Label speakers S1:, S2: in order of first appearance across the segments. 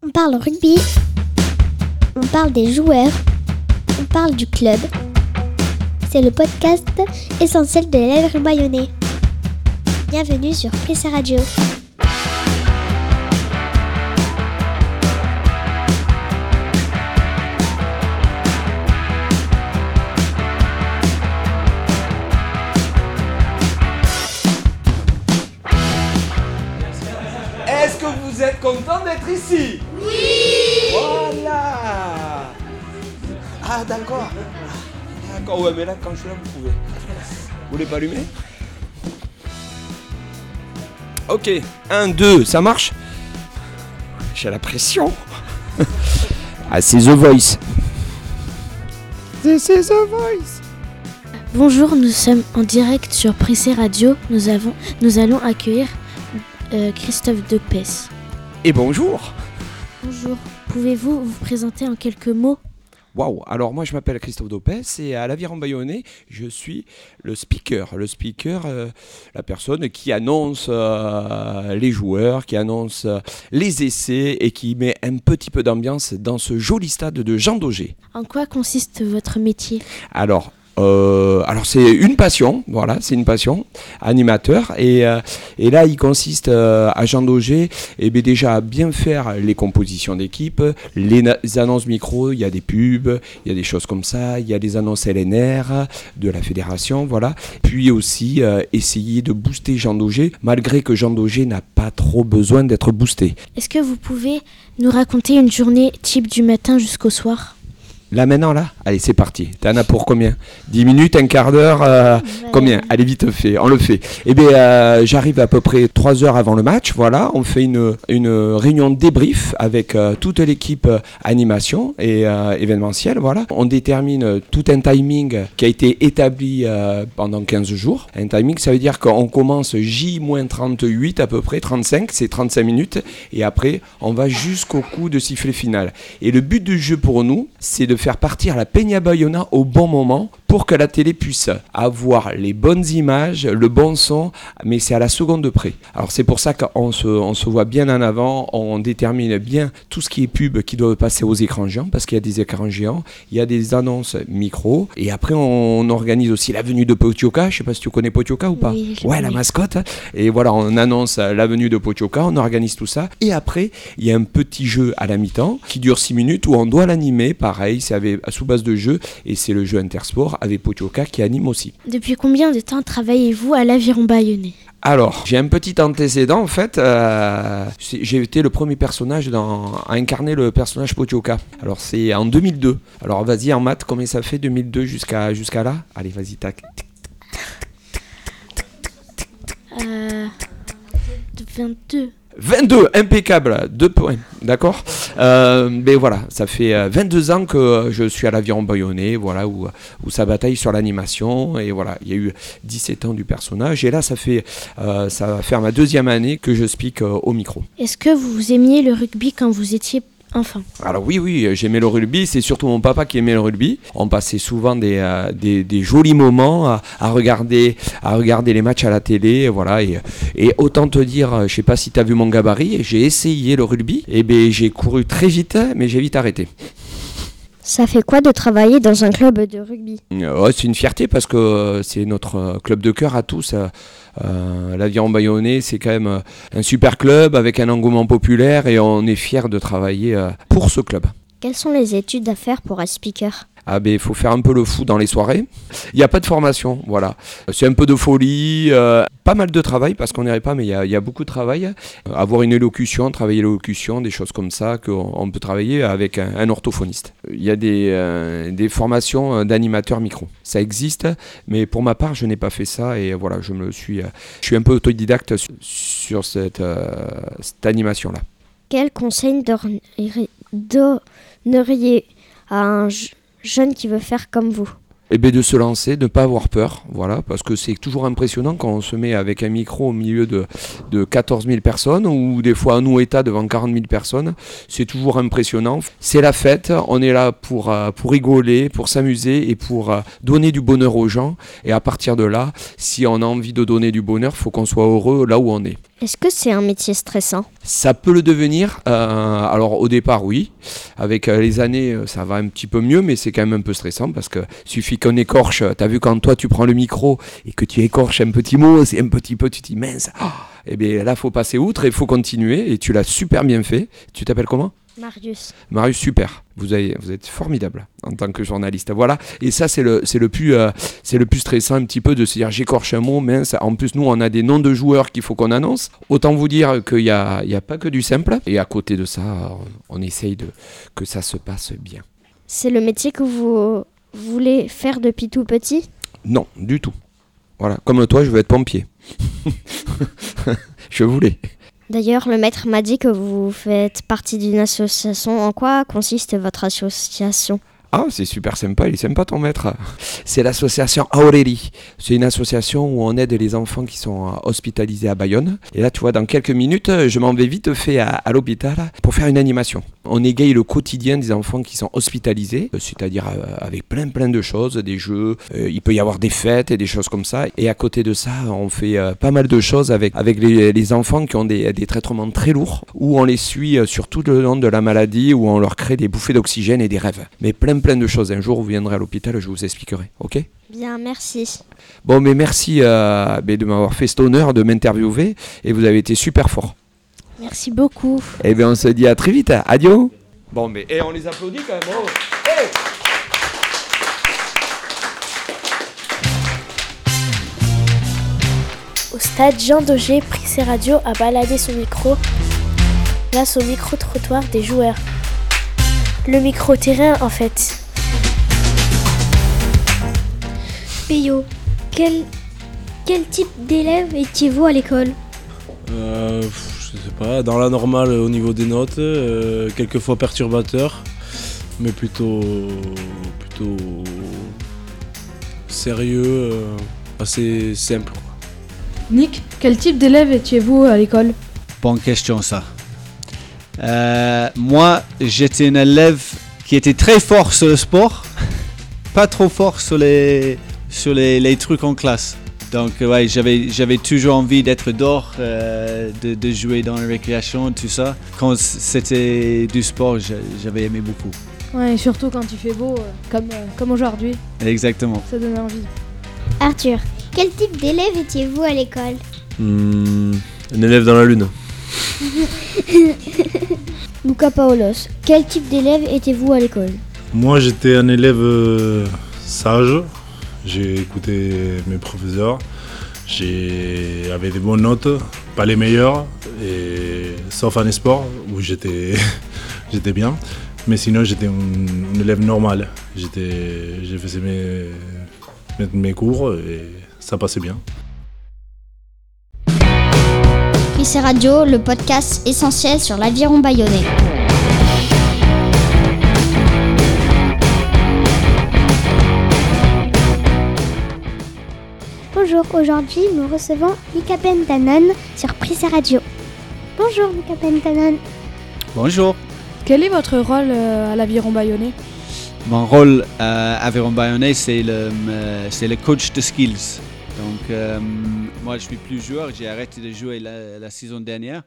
S1: On parle rugby. On parle des joueurs. On parle du club. C'est le podcast essentiel de l'élève bayonnais. Bienvenue sur Pressa Radio.
S2: Est-ce que vous êtes content d'être ici? Oui Voilà Ah d'accord. D'accord, ouais mais là quand je suis là vous pouvez. Vous voulez pas allumer? Ok, 1, 2, ça marche? J'ai la pression. ah c'est The Voice. C'est The Voice.
S3: Bonjour, nous sommes en direct sur Pressé Radio. Nous, avons, nous allons accueillir euh, Christophe Depès.
S2: Et bonjour
S3: Bonjour, pouvez-vous vous présenter en quelques mots?
S2: Waouh Alors moi je m'appelle Christophe Dopez et à l'Aviron Bayonnais je suis le speaker. Le speaker, euh, la personne qui annonce euh, les joueurs, qui annonce euh, les essais et qui met un petit peu d'ambiance dans ce joli stade de Jean Daugé.
S3: En quoi consiste votre métier?
S2: Alors, euh, alors c'est une passion, voilà, c'est une passion, animateur. Et, euh, et là, il consiste euh, à Jean Daugé, et bien déjà à bien faire les compositions d'équipe, les, annonces micro, il y a des pubs, il y a des choses comme ça, il y a des annonces LNR de la fédération, voilà. Puis aussi essayer de booster Jean Daugé, malgré que Jean Daugé n'a pas trop besoin d'être boosté.
S3: Est-ce que vous pouvez nous raconter une journée type du matin jusqu'au soir?
S2: Là maintenant, là Allez, c'est parti. T'en as pour combien? 10 minutes, un quart d'heure euh, Combien? Allez, vite fait, on le fait. Eh bien, euh, j'arrive à peu près 3 heures avant le match, voilà. On fait une, une réunion de débrief avec euh, toute l'équipe animation et événementielle, voilà. On détermine tout un timing qui a été établi pendant 15 jours. Un timing, ça veut dire qu'on commence J-38 à peu près, 35, c'est 35 minutes. Et après, on va jusqu'au coup de sifflet final. Et le but du jeu pour nous, c'est de faire partir la Peña Bayona au bon moment pour que la télé puisse avoir les bonnes images, le bon son, mais c'est à la seconde de près. Alors c'est pour ça qu'on se, on se voit bien en avant, on détermine bien tout ce qui est pub qui doit passer aux écrans géants, parce qu'il y a des écrans géants, il y a des annonces micro, et après on, organise aussi la venue de Potioka, je sais pas si tu connais Potioka ou pas
S3: Oui,
S2: Ouais, la mascotte. Et voilà, on annonce la venue de Potioka, on organise tout ça. Et après, il y a un petit jeu à la mi-temps qui dure 6 minutes où on doit l'animer. Pareil, c'est avec- sous base de jeu. Et c'est le jeu Intersport avec Potioka qui anime aussi.
S3: Depuis combien de temps travaillez-vous à l'Aviron Bayonnais?
S2: Alors, j'ai un petit antécédent en fait. euh, j'ai été le premier personnage dans, à incarner le personnage Potioka. Alors, c'est en 2002. Alors, vas-y en maths, combien ça fait 2002 jusqu'à jusqu'à là? Allez, vas-y, tac.
S3: euh, 22.
S2: 22, impeccable, 2 points, d'accord euh, Mais voilà, ça fait euh, 22 ans que je suis à l'Aviron Bayonnais, voilà, où, où ça bataille sur l'animation, et voilà, il y a eu 17 ans du personnage, et là, ça fait, euh, ça va faire ma deuxième année que je speak euh, au micro.
S3: Est-ce que vous aimiez le rugby quand vous étiez
S2: Alors oui, oui, j'aimais le rugby, c'est surtout mon papa qui aimait le rugby. On passait souvent des, euh, jolis moments à, regarder, les matchs à la télé, voilà. Et, autant te dire, euh, je sais pas si tu as vu mon gabarit, j'ai essayé le rugby, et ben j'ai couru très vite, mais j'ai vite arrêté.
S1: Ça fait quoi de travailler dans un club de rugby
S2: Euh, c'est une fierté parce que euh, c'est notre euh, club de cœur à tous. Euh, L'Aviron Bayonnais, c'est quand même un super club avec un engouement populaire et on est fiers de travailler pour ce club.
S1: Quelles sont les études à faire pour être speaker?
S2: Ah ben il faut faire un peu le fou dans les soirées. Il n'y a pas de formation, voilà. C'est un peu de folie, euh, pas mal de travail parce qu'on n'irait pas, mais il y, a- beaucoup de travail. Euh, avoir une élocution, travailler l'élocution, des choses comme ça qu'on on peut travailler avec un, orthophoniste. Il y a des, euh, formations d'animateurs micro. Ça existe, mais pour ma part, je n'ai pas fait ça et voilà, je me suis, je suis un peu autodidacte sur, cette, cette animation-là.
S1: Quel conseil donneriez- à un jeune qui veut faire comme vous
S2: Eh bien de se lancer, de ne pas avoir peur, voilà, parce que c'est toujours impressionnant quand on se met avec un micro au milieu de, de 14 000 personnes, ou des fois à nous état devant 40 000 personnes, c'est toujours impressionnant. C'est la fête, on est là pour, euh, pour rigoler, pour s'amuser et pour euh, donner du bonheur aux gens, et à partir de là, si on a envie de donner du bonheur, faut qu'on soit heureux là où on est.
S1: Est-ce que c'est un métier stressant?
S2: Ça peut le devenir. euh, alors au départ, oui. Avec euh, les années, euh, ça va un petit peu mieux, mais c'est quand même un peu stressant parce que suffit qu'on écorche. T'as vu quand toi tu prends le micro et que tu écorches un petit mot, c'est un petit peu, tu dis mince. et bien là, faut passer outre et faut continuer. Et tu l'as super bien fait. Tu t'appelles comment?
S1: Marius.
S2: Marius, super. Vous, avez, vous êtes formidable en tant que journaliste. Voilà. Et ça, c'est le, c'est le, plus, euh, c'est le plus stressant un petit peu de se dire j'écorche un mot, mince. En plus, nous, on a des noms de joueurs qu'il faut qu'on annonce. Autant vous dire qu'il n'y a, il y a pas que du simple. Et à côté de ça, on essaye de, que ça se passe bien.
S1: C'est le métier que vous voulez faire depuis tout petit?
S2: Non, du tout. Voilà. Comme toi, je veux être pompier. je voulais.
S1: D'ailleurs, le maître m'a dit que vous faites partie d'une association. En quoi consiste votre association?
S2: Ah, c'est super sympa, il est sympa ton maître. C'est l'association Aurélie. C'est une association où on aide les enfants qui sont euh, hospitalisés à Bayonne. Et là, tu vois, dans quelques minutes, je m'en vais vite fait à l'hôpital pour faire une animation. On égaye le quotidien des enfants qui sont hospitalisés, euh, c'est-à-dire euh, avec plein plein de choses, des jeux, euh, il peut y avoir des fêtes et des choses comme ça. Et à côté de ça, on fait pas mal de choses avec, avec les, les enfants qui ont des, des traitements très lourds, où on les suit sur tout le long de la maladie, où on leur crée des bouffées d'oxygène et des rêves. Mais plein plein de choses. Un jour, vous viendrez à l'hôpital, je vous expliquerai. Ok?
S1: Bien, merci.
S2: Bon, mais merci euh, de m'avoir fait cet honneur de m'interviewer et vous avez été super fort.
S1: Merci beaucoup.
S2: Et bien, on se dit à très vite. Adieu. Bon, mais et on les applaudit quand même. Hey
S3: Au stade, Jean Daugé prit ses radios à balader son micro grâce au micro-trottoir des joueurs. Le micro-terrain, en fait.
S1: Péyo, quel, quel type d'élève étiez-vous à l'école?
S4: Euh, je sais pas, dans la normale au niveau des notes, euh, quelquefois perturbateur, mais plutôt plutôt sérieux, euh, assez simple. quoi.
S5: Nick, quel type d'élève étiez-vous à l'école?
S6: Bonne question ça. Euh, moi, j'étais un élève qui était très fort sur le sport, pas trop fort sur les, sur les, les trucs en classe. Donc euh, ouais, j'avais, j'avais toujours envie d'être dehors, euh, de, de jouer dans la récréation, tout ça. Quand c'était du sport, j'a- j'avais aimé beaucoup.
S5: Ouais, et surtout quand il fait beau, euh, comme, euh, comme aujourd'hui,
S6: Exactement.
S5: ça donne envie.
S1: Arthur, quel type d'élève étiez-vous à l'école?
S7: Hmm, un élève dans la lune.
S1: Luca Paolos, quel type d'élève étiez-vous à l'école?
S8: Moi, j'étais un élève sage. J'ai écouté mes professeurs. J'ai avait des bonnes notes, pas les meilleures, sauf en sport où j'étais bien. Mais sinon, j'étais un, élève normal. Je faisais mes, mes, mes cours et ça passait bien.
S1: Prissé Radio, le podcast essentiel sur l'aviron bayonnais. Bonjour, aujourd'hui nous recevons Mika Pentanon sur Prissé Radio. Bonjour Mika Pentanon.
S6: Bonjour.
S5: Quel est votre rôle euh, à l'aviron bayonnais?
S6: Mon rôle à Aveyron Bayonnais, c'est le, euh, c'est le coach de skills. Donc, euh, moi, je suis plus joueur. J'ai arrêté de jouer la, la saison dernière.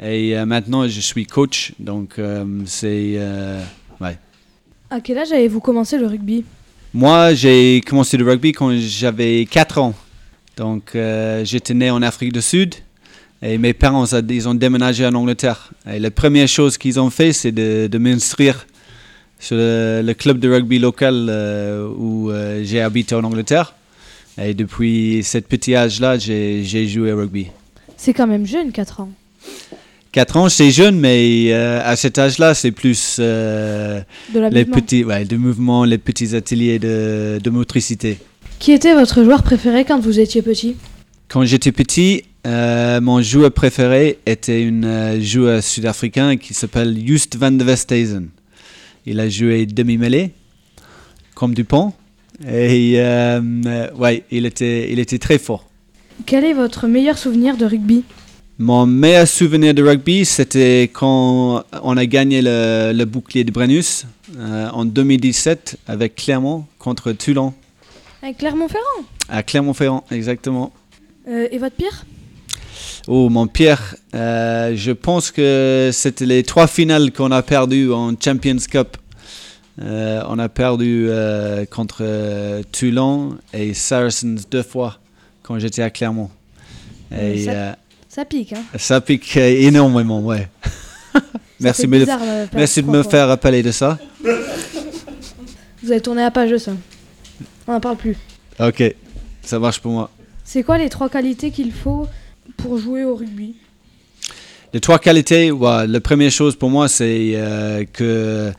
S6: Et euh, maintenant, je suis coach. Donc, euh, c'est. euh, ouais.
S5: À quel âge avez-vous commencé le rugby?
S6: Moi, j'ai commencé le rugby quand j'avais 4 ans. Donc, euh, j'étais né en Afrique du Sud. Et mes parents, ils ont déménagé en Angleterre. Et la première chose qu'ils ont fait, c'est de, de m'inscrire sur le, le club de rugby local euh, où euh, j'ai habité en Angleterre. Et depuis cet petit âge-là, j'ai joué au rugby.
S5: C'est quand même jeune, 4 ans.
S6: 4 ans, c'est jeune, mais euh, à cet âge-là, c'est plus
S5: De
S6: les petits ouais, de mouvements, les petits ateliers de, de motricité.
S5: Qui était votre joueur préféré quand vous étiez petit
S6: Quand j'étais petit, euh, mon joueur préféré était un euh, joueur sud-africain qui s'appelle Just van de Westhuizen. Il a joué demi-mêlée, comme Dupont. Et euh, ouais, il était, il était très fort.
S5: Quel est votre meilleur souvenir de rugby
S6: Mon meilleur souvenir de rugby, c'était quand on a gagné le, le bouclier de Brennus en 2017 avec Clermont contre Toulon.
S5: Avec Clermont-Ferrand
S6: À Clermont-Ferrand, exactement.
S5: Euh, Et votre pire
S6: Oh, mon pire, euh, je pense que c'était les trois finales qu'on a perdues en Champions Cup. Euh, on a perdu contre Toulon et Saracens deux fois quand j'étais à Clermont. Et
S5: ça- Ça pique, hein.
S6: ça pique énormément, ouais. Merci me- merci de me faire rappeler de ça.
S5: Vous avez tourné la page de ça. On n'en parle plus.
S6: Ok, ça marche pour moi.
S5: C'est quoi les trois qualités qu'il faut pour jouer au rugby?
S6: Les trois qualités, ouais, la première chose pour moi, c'est euh, que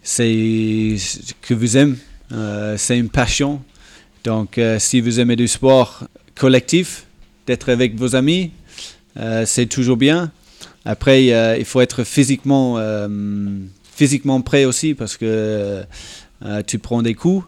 S6: c'est que vous aimez, euh, c'est une passion. Donc, euh, si vous aimez du sport collectif, d'être avec vos amis, c'est toujours bien. Après, il faut être physiquement, physiquement prêt aussi parce que tu prends des coups.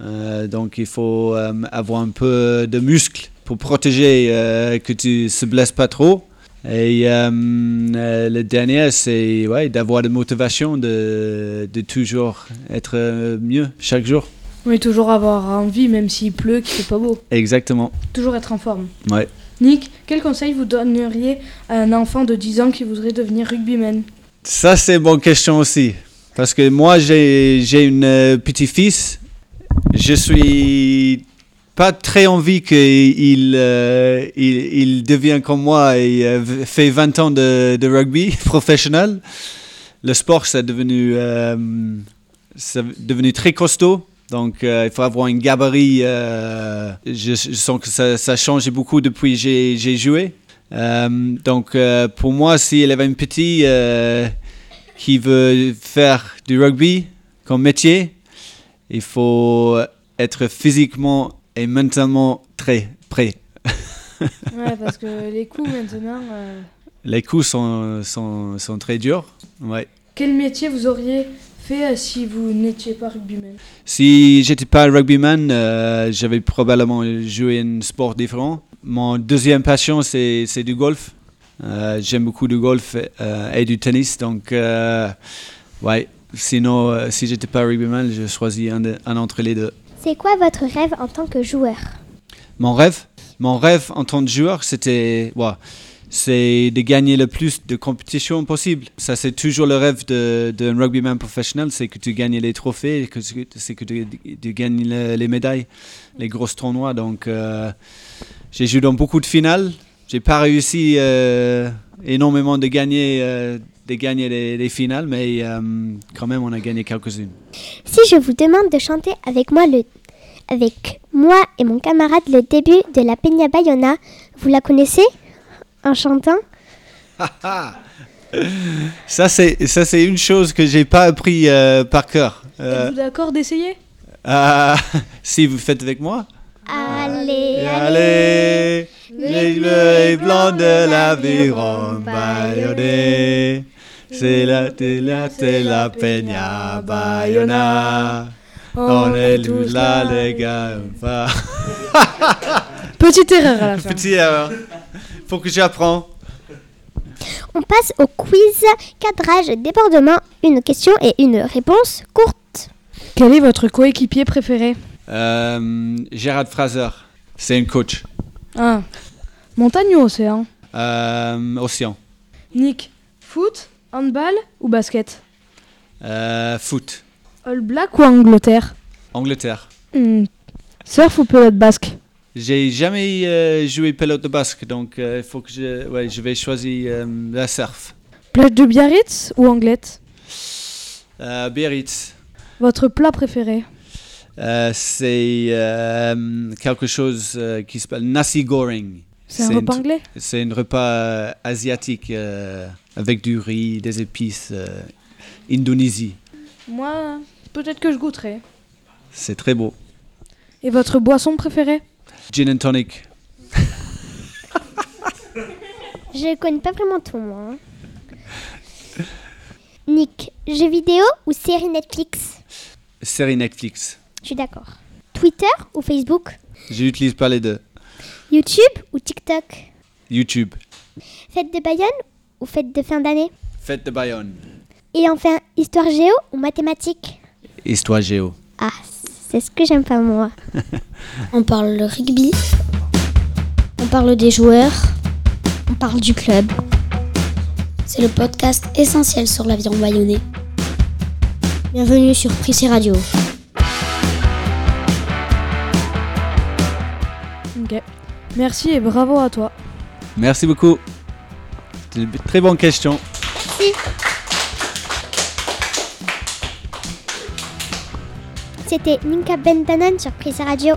S6: Euh, donc, il faut euh, avoir un peu de muscle pour protéger euh, que tu se blesses pas trop. Et le dernier, c'est ouais, d'avoir de motivation, de, de toujours être mieux chaque jour.
S5: Oui, toujours avoir envie, même s'il pleut, qu'il fait pas beau.
S6: Exactement.
S5: Toujours être en forme.
S6: Ouais.
S5: Nick, quel conseil vous donneriez à un enfant de 10 ans qui voudrait devenir rugbyman?
S6: Ça, c'est une bonne question aussi. Parce que moi, j'ai j'ai une petit-fils. Je suis pas très envie qu'il euh, il, il devienne comme moi et euh, fait 20 ans de, de rugby professionnel. Le sport, c'est devenu, euh, devenu très costaud. Donc, euh, il faut avoir un gabarit. euh, je, sens que ça, ça a changé beaucoup depuis que j'ai joué. Donc, pour moi, s'il avait un petit euh, qui veut faire du rugby comme métier, il faut être physiquement et mentalement très prêt.
S5: Ouais, parce que les coups maintenant. euh,
S6: Les coups sont, sont, sont très durs. Ouais.
S5: Quel métier vous auriez fait euh, si vous n'étiez pas rugbyman?
S6: Si j'étais pas rugbyman, euh, j'avais probablement joué un sport différent. Mon deuxième passion, c'est c'est du golf. Euh, J'aime beaucoup du golf et du tennis. Donc, ouais. Sinon, euh, si j'étais pas rugbyman, je choisis un, de- un entre les deux.
S1: C'est quoi votre rêve en tant que joueur?
S6: Mon rêve, mon rêve en tant que joueur, c'était, ouais, c'est de gagner le plus de compétitions possible. Ça, c'est toujours le rêve de- d'un rugbyman professionnel, c'est que tu gagnes les trophées, que c'est que tu, tu gagnes le- les médailles, les grosses tournois. Donc, euh, j'ai joué dans beaucoup de finales. J'ai pas réussi euh, énormément de gagner, euh, de gagner les, les finales, mais euh, quand même, on a gagné quelques-unes.
S1: Si je vous demande de chanter avec moi le avec moi et mon camarade le début de la Peña Bayona, vous la connaissez? En chantant?
S6: Ça, c'est ça, c'est une chose que j'ai pas appris euh, par cœur. Euh,
S5: Êtes-vous d'accord d'essayer?
S6: Ah, si vous faites avec moi.
S1: Allez,
S6: Allez, les bleus et blancs de l'aviron bayonnais. C'est la, c'est la, c'est la peña bayona. On est tous là, les gars. Enfin,
S5: Petite erreur à la fin.
S6: Petit erreur. Faut que j'apprends.
S1: On passe au quiz cadrage débordement, une question et une réponse courte.
S5: Quel est votre coéquipier préféré?
S6: Euh, Gérard Fraser, c'est un coach.
S5: Ah. Montagne ou océan?
S6: Euh, Océan.
S5: Nick, foot, handball ou basket
S6: Euh, foot.
S5: All Black ou Angleterre
S6: Angleterre.
S5: Hmm. Surf ou pelote basque
S6: J'ai jamais euh, joué pelote de basque, donc euh, il faut que je, ouais, je vais choisir la surf.
S5: Plage de Biarritz ou Anglette
S6: Biarritz,
S5: Votre plat préféré
S6: c'est quelque chose qui s'appelle nasi goreng.
S5: C'est un repas anglais?
S6: C'est un repas euh, asiatique euh, avec du riz, des épices, euh, Indonésie.
S5: Moi, peut-être que je goûterai.
S6: C'est très beau.
S5: Et votre boisson préférée?
S6: Gin and tonic.
S1: Je connais pas vraiment tout, moi. hein. Nick, jeux vidéo ou série Netflix?
S6: Série Netflix.
S1: Je suis d'accord. Twitter ou Facebook?
S6: J'utilise pas les deux.
S1: YouTube ou TikTok?
S6: YouTube.
S1: Fête de Bayonne ou fête de fin d'année?
S6: Fête de Bayonne.
S1: Et enfin, histoire géo ou mathématiques?
S6: Histoire géo.
S1: Ah, c'est ce que j'aime pas moi.
S9: On parle le rugby. On parle des joueurs. On
S1: parle du club.
S9: C'est le podcast essentiel sur l'aviron bayonnais.
S1: Bienvenue sur Prissé Radio.
S5: Ok. Merci et bravo à toi.
S6: Merci beaucoup. C'était une très bonne question.
S1: C'était Ninka Bentanan sur Prissé Radio.